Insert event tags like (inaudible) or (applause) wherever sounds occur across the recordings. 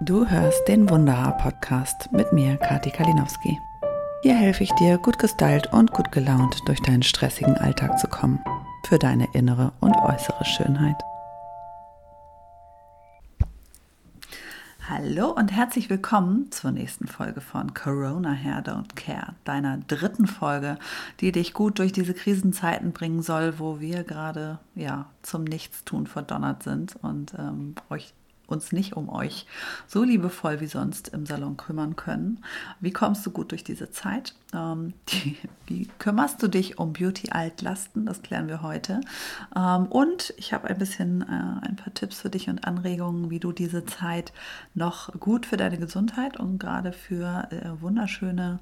Du hörst den Wunderhaar-Podcast mit mir, Kati Kalinowski. Hier helfe ich dir, gut gestylt und gut gelaunt durch deinen stressigen Alltag zu kommen. Für deine innere und äußere Schönheit. Hallo und herzlich willkommen zur nächsten Folge von Corona Hair Don't Care, deiner dritten Folge, die dich gut durch diese Krisenzeiten bringen soll, wo wir gerade ja zum Nichtstun verdonnert sind und ähm, euch uns nicht um euch so liebevoll wie sonst im Salon kümmern können. Wie kommst du gut durch diese Zeit? Ähm, die, wie kümmerst du dich um Beauty-Altlasten? Das klären wir heute. Ähm, und ich habe ein bisschen äh, ein paar Tipps für dich und Anregungen, wie du diese Zeit noch gut für deine Gesundheit und gerade für äh, wunderschöne,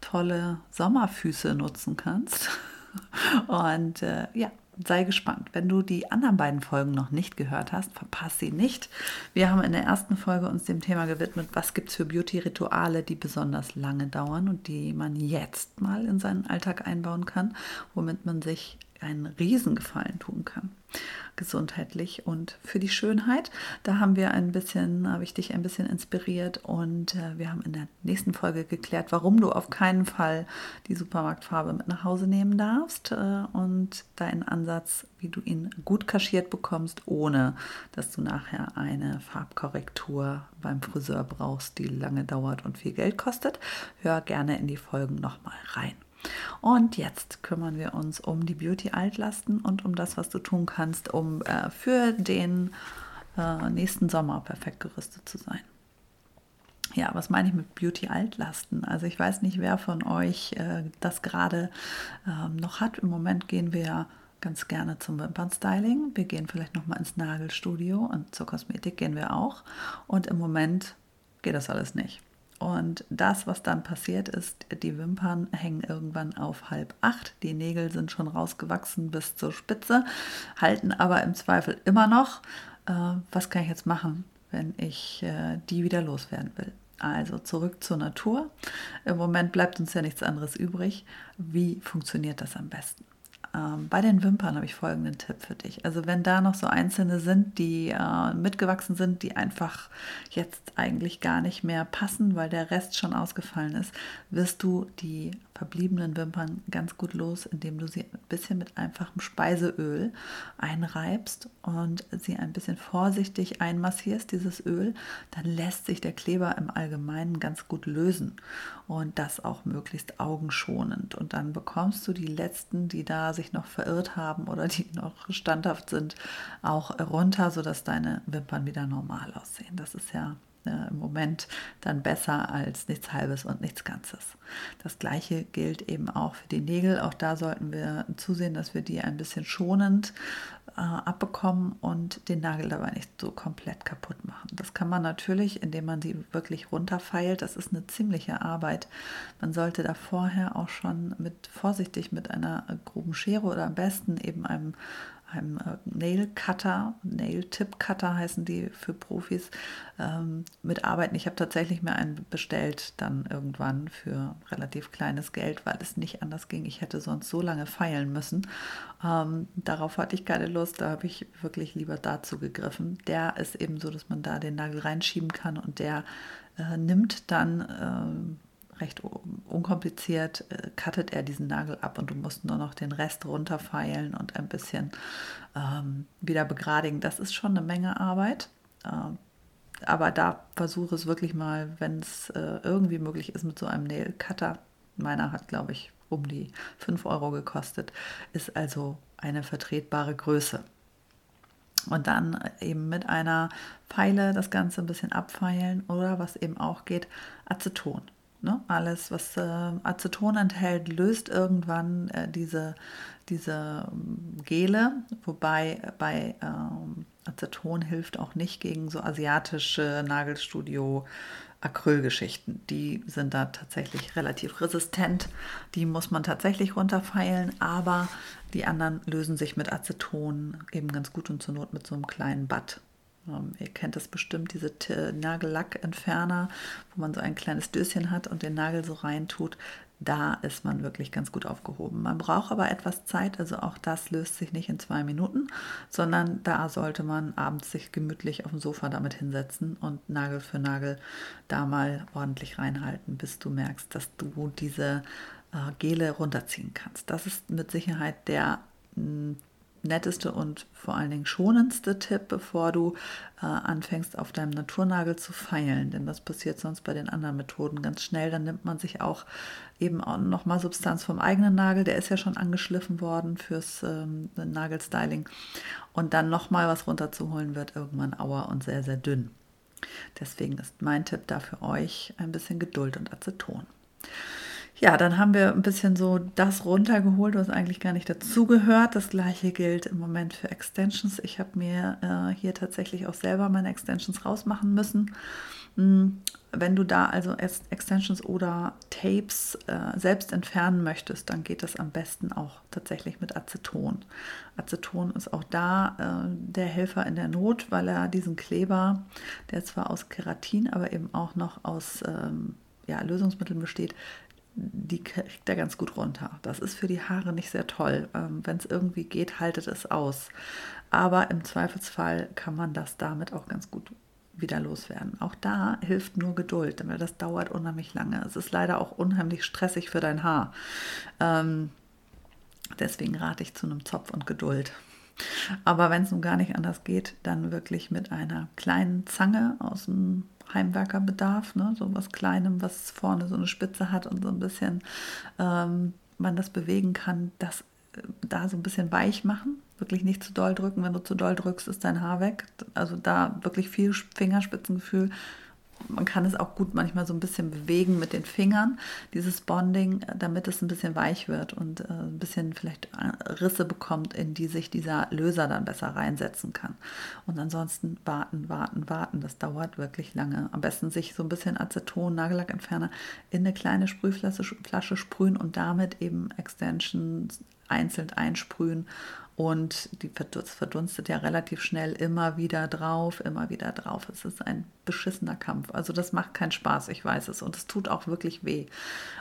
tolle Sommerfüße nutzen kannst. (laughs) (laughs) Und äh, ja, sei gespannt. Wenn du die anderen beiden Folgen noch nicht gehört hast, verpass sie nicht. Wir haben in der ersten Folge uns dem Thema gewidmet, was gibt es für Beauty-Rituale, die besonders lange dauern und die man jetzt mal in seinen Alltag einbauen kann, womit man sich einen Riesengefallen tun kann gesundheitlich und für die Schönheit. Da haben wir ein bisschen, habe ich dich ein bisschen inspiriert und äh, wir haben in der nächsten Folge geklärt, warum du auf keinen Fall die Supermarktfarbe mit nach Hause nehmen darfst äh, und deinen Ansatz, wie du ihn gut kaschiert bekommst, ohne dass du nachher eine Farbkorrektur beim Friseur brauchst, die lange dauert und viel Geld kostet. Hör gerne in die Folgen nochmal rein. Und jetzt kümmern wir uns um die Beauty-Altlasten und um das, was du tun kannst, um äh, für den äh, nächsten Sommer perfekt gerüstet zu sein. Ja, was meine ich mit Beauty-Altlasten? Also ich weiß nicht, wer von euch äh, das gerade ähm, noch hat. Im Moment gehen wir ganz gerne zum Wimpernstyling. Wir gehen vielleicht noch mal ins Nagelstudio und zur Kosmetik gehen wir auch. Und im Moment geht das alles nicht. Und das, was dann passiert ist, die Wimpern hängen irgendwann auf halb acht. Die Nägel sind schon rausgewachsen bis zur Spitze, halten aber im Zweifel immer noch. Äh, was kann ich jetzt machen, wenn ich äh, die wieder loswerden will? Also zurück zur Natur. Im Moment bleibt uns ja nichts anderes übrig. Wie funktioniert das am besten? Ähm, bei den Wimpern habe ich folgenden Tipp für dich. Also wenn da noch so einzelne sind, die äh, mitgewachsen sind, die einfach jetzt eigentlich gar nicht mehr passen, weil der Rest schon ausgefallen ist, wirst du die verbliebenen Wimpern ganz gut los, indem du sie ein bisschen mit einfachem Speiseöl einreibst und sie ein bisschen vorsichtig einmassierst, dieses Öl, dann lässt sich der Kleber im Allgemeinen ganz gut lösen und das auch möglichst augenschonend. Und dann bekommst du die letzten, die da sich noch verirrt haben oder die noch standhaft sind, auch runter, sodass deine Wimpern wieder normal aussehen. Das ist ja äh, im Moment dann besser als nichts Halbes und nichts Ganzes. Das gleiche gilt eben auch für die Nägel. Auch da sollten wir zusehen, dass wir die ein bisschen schonend äh, abbekommen und den Nagel dabei nicht so komplett kaputt machen. Das kann man natürlich, indem man sie wirklich runterfeilt. Das ist eine ziemliche Arbeit. Man sollte da vorher auch schon mit vorsichtig mit einer groben Schere oder am besten eben einem einem äh, Nail Cutter, Nail Tip Cutter heißen die für Profis, ähm, mitarbeiten. Ich habe tatsächlich mir einen bestellt, dann irgendwann für relativ kleines Geld, weil es nicht anders ging. Ich hätte sonst so lange feilen müssen. Ähm, darauf hatte ich keine Lust, da habe ich wirklich lieber dazu gegriffen. Der ist eben so, dass man da den Nagel reinschieben kann und der äh, nimmt dann. Äh, recht unkompliziert äh, cuttet er diesen Nagel ab und du musst nur noch den Rest runterfeilen und ein bisschen ähm, wieder begradigen. Das ist schon eine Menge Arbeit. Ähm, aber da versuche es wirklich mal, wenn es äh, irgendwie möglich ist, mit so einem Nail Cutter. Meiner hat, glaube ich, um die 5 Euro gekostet, ist also eine vertretbare Größe. Und dann eben mit einer Pfeile das Ganze ein bisschen abfeilen oder was eben auch geht, Aceton. Ne? Alles, was äh, Aceton enthält, löst irgendwann äh, diese, diese ähm, Gele, wobei bei ähm, Aceton hilft auch nicht gegen so asiatische Nagelstudio Acrylgeschichten. Die sind da tatsächlich relativ resistent. Die muss man tatsächlich runterfeilen, aber die anderen lösen sich mit Aceton eben ganz gut und zur Not mit so einem kleinen Bad ähm, ihr kennt das bestimmt, diese Nagellackentferner, wo man so ein kleines Döschen hat und den Nagel so reintut. da ist man wirklich ganz gut aufgehoben. Man braucht aber etwas Zeit, also auch das löst sich nicht in zwei Minuten, sondern da sollte man abends sich gemütlich auf dem Sofa damit hinsetzen und Nagel für Nagel da mal ordentlich reinhalten, bis du merkst, dass du diese äh, Gele runterziehen kannst. Das ist mit Sicherheit der netteste und vor allen Dingen schonendste Tipp, bevor du äh, anfängst, auf deinem Naturnagel zu feilen. Denn das passiert sonst bei den anderen Methoden ganz schnell. Dann nimmt man sich auch eben auch nochmal Substanz vom eigenen Nagel. Der ist ja schon angeschliffen worden fürs ähm, Nagelstyling. Und dann nochmal was runterzuholen, wird irgendwann auer und sehr, sehr dünn. Deswegen ist mein Tipp da für euch ein bisschen Geduld und Aceton. Ja, dann haben wir ein bisschen so das runtergeholt, was eigentlich gar nicht dazugehört. Das gleiche gilt im Moment für Extensions. Ich habe mir äh, hier tatsächlich auch selber meine Extensions rausmachen müssen. Hm, wenn du da also Extensions oder Tapes äh, selbst entfernen möchtest, dann geht das am besten auch tatsächlich mit Aceton. Aceton ist auch da äh, der Helfer in der Not, weil er diesen Kleber, der zwar aus Keratin, aber eben auch noch aus ähm, ja, Lösungsmitteln besteht, die kriegt er ganz gut runter. Das ist für die Haare nicht sehr toll. Ähm, Wenn es irgendwie geht, haltet es aus. Aber im Zweifelsfall kann man das damit auch ganz gut wieder loswerden. Auch da hilft nur Geduld, denn das dauert unheimlich lange. Es ist leider auch unheimlich stressig für dein Haar. Ähm, deswegen rate ich zu einem Zopf und Geduld. Aber wenn es nun gar nicht anders geht, dann wirklich mit einer kleinen Zange aus dem Heimwerkerbedarf, ne? so was Kleinem, was vorne so eine Spitze hat und so ein bisschen ähm, man das bewegen kann, das äh, da so ein bisschen weich machen. Wirklich nicht zu doll drücken. Wenn du zu doll drückst, ist dein Haar weg. Also da wirklich viel Fingerspitzengefühl man kann es auch gut manchmal so ein bisschen bewegen mit den Fingern, dieses Bonding, damit es ein bisschen weich wird und äh, ein bisschen vielleicht äh, Risse bekommt, in die sich dieser Löser dann besser reinsetzen kann. Und ansonsten warten, warten, warten. Das dauert wirklich lange. Am besten sich so ein bisschen Aceton, Nagellackentferner in eine kleine Sprühflasche Flasche sprühen und damit eben Extensions einzeln einsprühen und die verdunstet ja relativ schnell immer wieder drauf, immer wieder drauf. Es ist ein beschissener Kampf. Also das macht keinen Spaß, ich weiß es. Und es tut auch wirklich weh.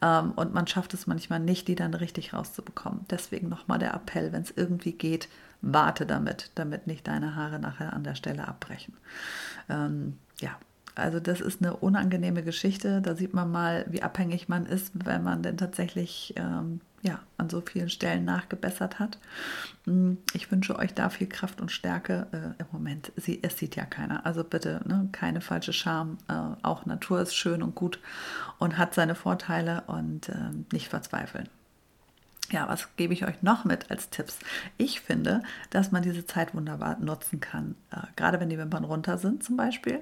Ähm, und man schafft es manchmal nicht, die dann richtig rauszubekommen. Deswegen nochmal der Appell, wenn es irgendwie geht, warte damit, damit nicht deine Haare nachher an der Stelle abbrechen. Ähm, ja, also das ist eine unangenehme Geschichte. Da sieht man mal, wie abhängig man ist, wenn man denn tatsächlich ähm, ja, an so vielen Stellen nachgebessert hat. Mm, ich wünsche euch da viel Kraft und Stärke. Äh, Im Moment, sie, es sieht ja keiner. Also bitte, ne, keine falsche Scham. Äh, auch Natur ist schön und gut und hat seine Vorteile und äh, nicht verzweifeln. Ja, was gebe ich euch noch mit als Tipps? Ich finde, dass man diese Zeit wunderbar nutzen kann, äh, gerade wenn die Wimpern runter sind zum Beispiel,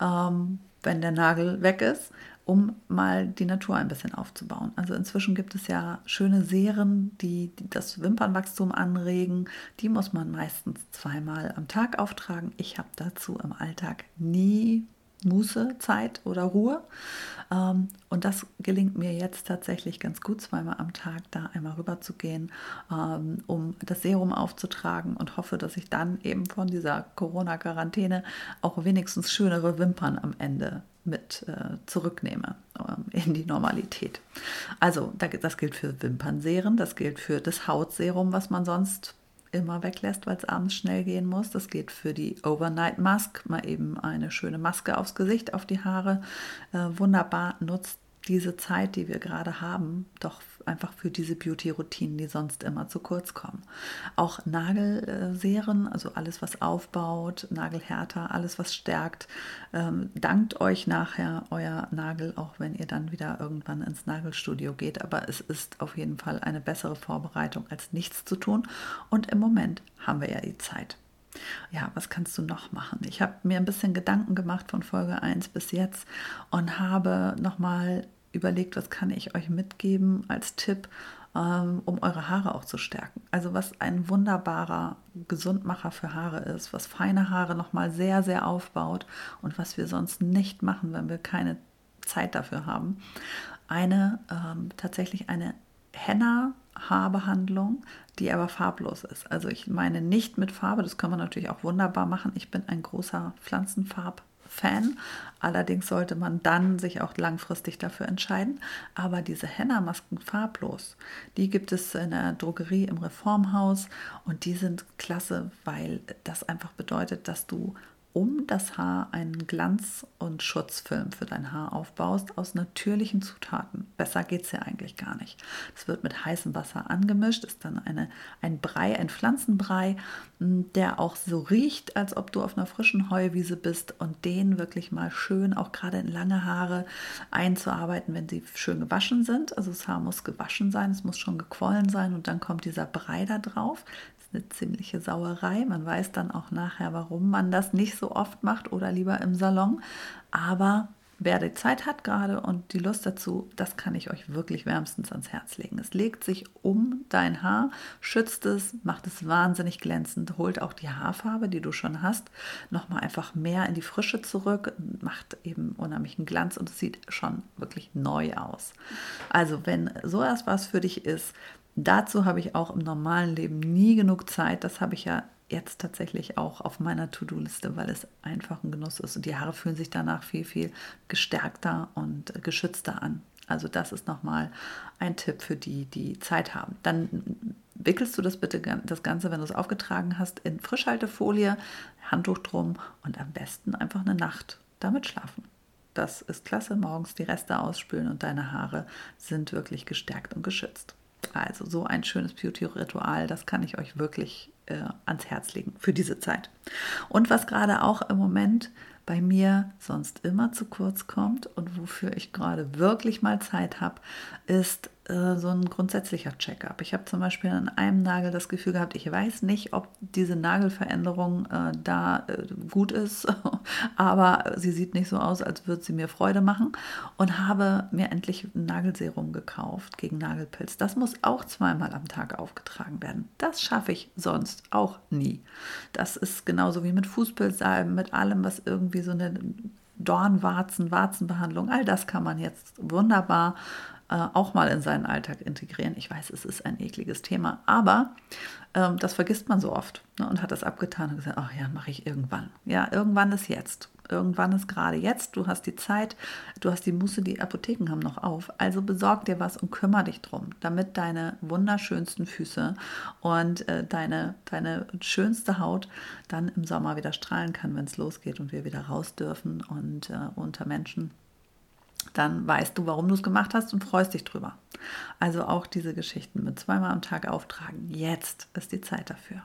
ähm, wenn der Nagel weg ist, um mal die Natur ein bisschen aufzubauen. Also inzwischen gibt es ja schöne Serien, die, das Wimpernwachstum anregen. Die muss man meistens zweimal am Tag auftragen. Ich habe dazu im Alltag nie Muße, Zeit oder Ruhe. Ähm, und das gelingt mir jetzt tatsächlich ganz gut, zweimal am Tag da einmal rüber zu gehen, ähm, um das Serum aufzutragen und hoffe, dass ich dann eben von dieser Corona-Quarantäne auch wenigstens schönere Wimpern am Ende mit äh, zurücknehme ähm, in die Normalität. Also das gilt für Wimpernserien, das gilt für das Hautserum, was man sonst immer weglässt, weil es abends schnell gehen muss. Das geht für die Overnight Mask, mal eben eine schöne Maske aufs Gesicht, auf die Haare. Äh, wunderbar nutzt diese Zeit, die wir gerade haben, doch einfach für diese Beauty-Routinen, die sonst immer zu kurz kommen. Auch Nagelserien, also alles, was aufbaut, Nagelhärter, alles, was stärkt, ähm, dankt euch nachher euer Nagel, auch wenn ihr dann wieder irgendwann ins Nagelstudio geht. Aber es ist auf jeden Fall eine bessere Vorbereitung, als nichts zu tun. Und im Moment haben wir ja die Zeit. Ja, was kannst du noch machen? Ich habe mir ein bisschen Gedanken gemacht von Folge 1 bis jetzt und habe nochmal überlegt, was kann ich euch mitgeben als Tipp, ähm, um eure Haare auch zu stärken. Also was ein wunderbarer Gesundmacher für Haare ist, was feine Haare nochmal sehr, sehr aufbaut und was wir sonst nicht machen, wenn wir keine Zeit dafür haben. Eine ähm, tatsächlich eine Henna Haarbehandlung, die aber farblos ist. Also ich meine nicht mit Farbe, das kann man natürlich auch wunderbar machen. Ich bin ein großer Pflanzenfarb Fan. Allerdings sollte man dann sich auch langfristig dafür entscheiden. Aber diese Henna-Masken farblos, die gibt es in der Drogerie im Reformhaus und die sind klasse, weil das einfach bedeutet, dass du um das Haar einen Glanz- und Schutzfilm für dein Haar aufbaust aus natürlichen Zutaten. Besser geht es ja eigentlich gar nicht. Es wird mit heißem Wasser angemischt, ist dann eine, ein Brei, ein Pflanzenbrei, der auch so riecht, als ob du auf einer frischen Heuwiese bist und den wirklich mal schön, auch gerade in lange Haare, einzuarbeiten, wenn sie schön gewaschen sind. Also das Haar muss gewaschen sein, es muss schon gequollen sein und dann kommt dieser Brei da drauf eine ziemliche Sauerei. Man weiß dann auch nachher, warum man das nicht so oft macht oder lieber im Salon. Aber wer die Zeit hat gerade und die Lust dazu, das kann ich euch wirklich wärmstens ans Herz legen. Es legt sich um dein Haar, schützt es, macht es wahnsinnig glänzend, holt auch die Haarfarbe, die du schon hast, nochmal einfach mehr in die Frische zurück, macht eben unheimlichen Glanz und es sieht schon wirklich neu aus. Also wenn so etwas für dich ist, Dazu habe ich auch im normalen Leben nie genug Zeit. Das habe ich ja jetzt tatsächlich auch auf meiner To-Do-Liste, weil es einfach ein Genuss ist und die Haare fühlen sich danach viel, viel gestärkter und geschützter an. Also das ist nochmal ein Tipp für die, die Zeit haben. Dann wickelst du das bitte, das Ganze, wenn du es aufgetragen hast, in Frischhaltefolie, Handtuch drum und am besten einfach eine Nacht damit schlafen. Das ist klasse, morgens die Reste ausspülen und deine Haare sind wirklich gestärkt und geschützt. Also so ein schönes Beauty-Ritual, das kann ich euch wirklich äh, ans Herz legen für diese Zeit. Und was gerade auch im Moment bei mir sonst immer zu kurz kommt und wofür ich gerade wirklich mal Zeit habe, ist äh, so ein grundsätzlicher Check-up. Ich habe zum Beispiel an einem Nagel das Gefühl gehabt, ich weiß nicht, ob diese Nagelveränderung äh, da äh, gut ist, (laughs) aber sie sieht nicht so aus, als würde sie mir Freude machen und habe mir endlich ein Nagelserum gekauft gegen Nagelpilz. Das muss auch zweimal am Tag aufgetragen werden. Das schaffe ich sonst auch nie. Das ist genauso wie mit Fußpilzsalben, mit allem, was irgendwie so eine Dornwarzen, Warzenbehandlung, all das kann man jetzt wunderbar auch mal in seinen Alltag integrieren. Ich weiß, es ist ein ekliges Thema, aber ähm, das vergisst man so oft ne, und hat das abgetan und gesagt, ach ja, mache ich irgendwann. Ja, irgendwann ist jetzt. Irgendwann ist gerade jetzt. Du hast die Zeit, du hast die Musse, die Apotheken haben noch auf. Also besorg dir was und kümmere dich drum, damit deine wunderschönsten Füße und äh, deine, deine schönste Haut dann im Sommer wieder strahlen kann, wenn es losgeht und wir wieder raus dürfen und äh, unter Menschen dann weißt du, warum du es gemacht hast und freust dich drüber. Also auch diese Geschichten mit zweimal am Tag auftragen. Jetzt ist die Zeit dafür.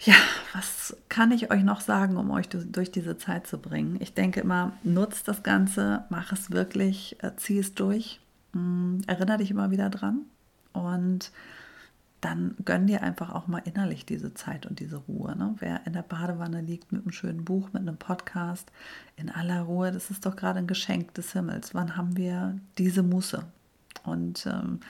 Ja, was kann ich euch noch sagen, um euch durch diese Zeit zu bringen? Ich denke immer, nutzt das Ganze, mach es wirklich, äh, zieh es durch, hm, erinnere dich immer wieder dran und dann gönn dir einfach auch mal innerlich diese Zeit und diese Ruhe. Ne? Wer in der Badewanne liegt mit einem schönen Buch, mit einem Podcast, in aller Ruhe, das ist doch gerade ein Geschenk des Himmels. Wann haben wir diese Muße? Und ähm,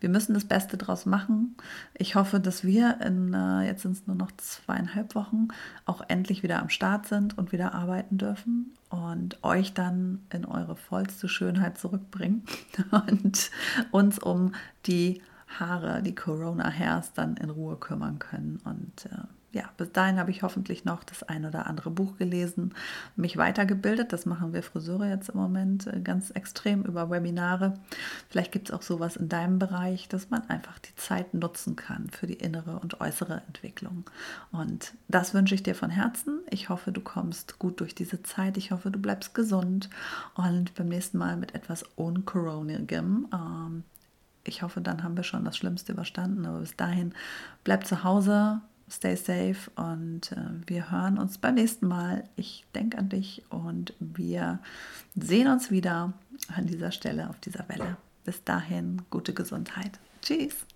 wir müssen das Beste draus machen. Ich hoffe, dass wir in, äh, jetzt sind es nur noch zweieinhalb Wochen, auch endlich wieder am Start sind und wieder arbeiten dürfen und euch dann in eure vollste Schönheit zurückbringen (laughs) und uns um die Haare, die Corona-Hairs, dann in Ruhe kümmern können. Und äh, ja, bis dahin habe ich hoffentlich noch das ein oder andere Buch gelesen, mich weitergebildet. Das machen wir Friseure jetzt im Moment äh, ganz extrem über Webinare. Vielleicht gibt es auch sowas in deinem Bereich, dass man einfach die Zeit nutzen kann für die innere und äußere Entwicklung. Und das wünsche ich dir von Herzen. Ich hoffe, du kommst gut durch diese Zeit. Ich hoffe, du bleibst gesund und beim nächsten Mal mit etwas uncoronigem. Ähm, ich hoffe, dann haben wir schon das Schlimmste überstanden. Aber bis dahin, bleibt zu Hause, stay safe und äh, wir hören uns beim nächsten Mal. Ich denke an dich und wir sehen uns wieder an dieser Stelle auf dieser Welle. Bis dahin, gute Gesundheit. Tschüss.